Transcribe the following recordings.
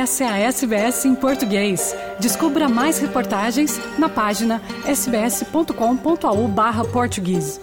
Essa é a SBS em português. Descubra mais reportagens na página sbs.com.au/português.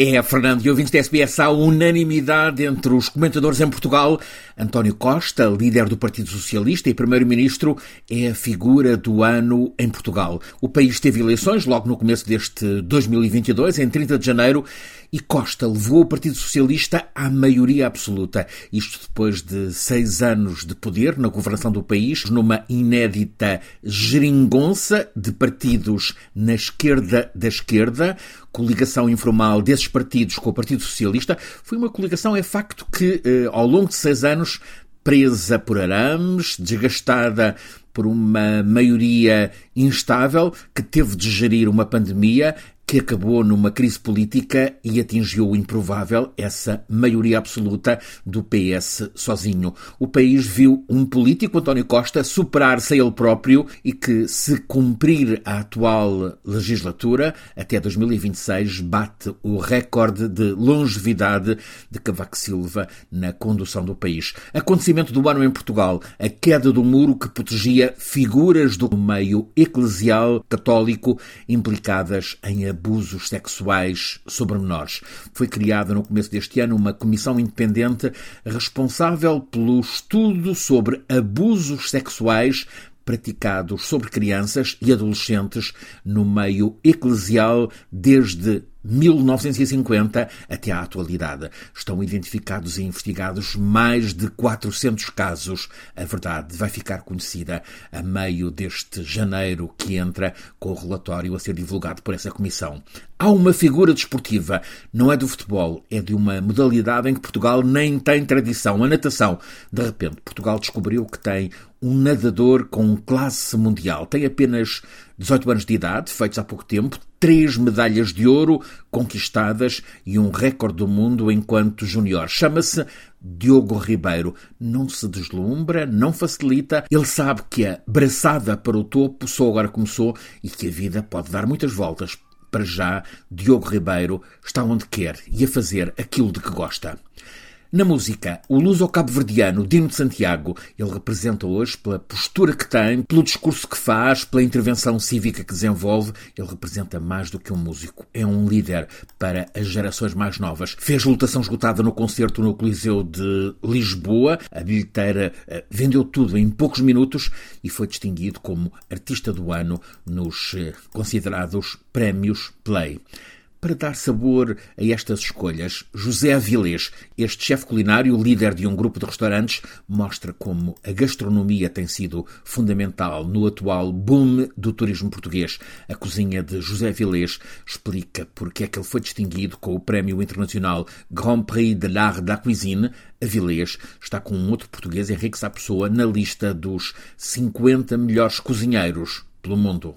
É, Fernando e ouvintes da SBS, há unanimidade entre os comentadores em Portugal. António Costa, líder do Partido Socialista e primeiro-ministro, é a figura do ano em Portugal. O país teve eleições logo no começo deste 2022, em 30 de janeiro, e Costa levou o Partido Socialista à maioria absoluta. Isto depois de seis anos de poder na governação do país, numa inédita geringonça de partidos na esquerda da esquerda, coligação informal desses partidos com o Partido Socialista. Foi uma coligação, é facto, que eh, ao longo de seis anos presa por arames, desgastada por uma maioria instável que teve de gerir uma pandemia que acabou numa crise política e atingiu o improvável, essa maioria absoluta do PS sozinho. O país viu um político, António Costa, superar-se a ele próprio e que, se cumprir a atual legislatura, até 2026, bate o recorde de longevidade de Cavaco Silva na condução do país. Acontecimento do ano em Portugal, a queda do muro que protegia figuras do meio eclesial católico implicadas em abusos sexuais sobre menores. Foi criada no começo deste ano uma comissão independente responsável pelo estudo sobre abusos sexuais praticados sobre crianças e adolescentes no meio eclesial desde 1950 até à atualidade. Estão identificados e investigados mais de 400 casos. A verdade vai ficar conhecida a meio deste janeiro que entra com o relatório a ser divulgado por essa comissão. Há uma figura desportiva, não é do futebol, é de uma modalidade em que Portugal nem tem tradição, a natação. De repente, Portugal descobriu que tem um nadador com classe mundial. Tem apenas 18 anos de idade, feitos há pouco tempo, três medalhas de ouro conquistadas e um recorde do mundo enquanto júnior. Chama-se Diogo Ribeiro. Não se deslumbra, não facilita. Ele sabe que a braçada para o topo só agora começou e que a vida pode dar muitas voltas. Para já, Diogo Ribeiro está onde quer e a fazer aquilo de que gosta. Na música, o luso-cabo-verdiano Dino de Santiago, ele representa hoje, pela postura que tem, pelo discurso que faz, pela intervenção cívica que desenvolve, ele representa mais do que um músico. É um líder para as gerações mais novas. Fez lutação esgotada no concerto no Coliseu de Lisboa. A bilheteira eh, vendeu tudo em poucos minutos e foi distinguido como artista do ano nos eh, considerados prémios Play. Para dar sabor a estas escolhas, José Avilés, este chefe culinário, líder de um grupo de restaurantes, mostra como a gastronomia tem sido fundamental no atual boom do turismo português. A cozinha de José Avilés explica porque é que ele foi distinguido com o Prémio Internacional Grand Prix de l'Art de la Cuisine. Avilés está com um outro português, Henrique Sapessoa, na lista dos 50 melhores cozinheiros pelo mundo.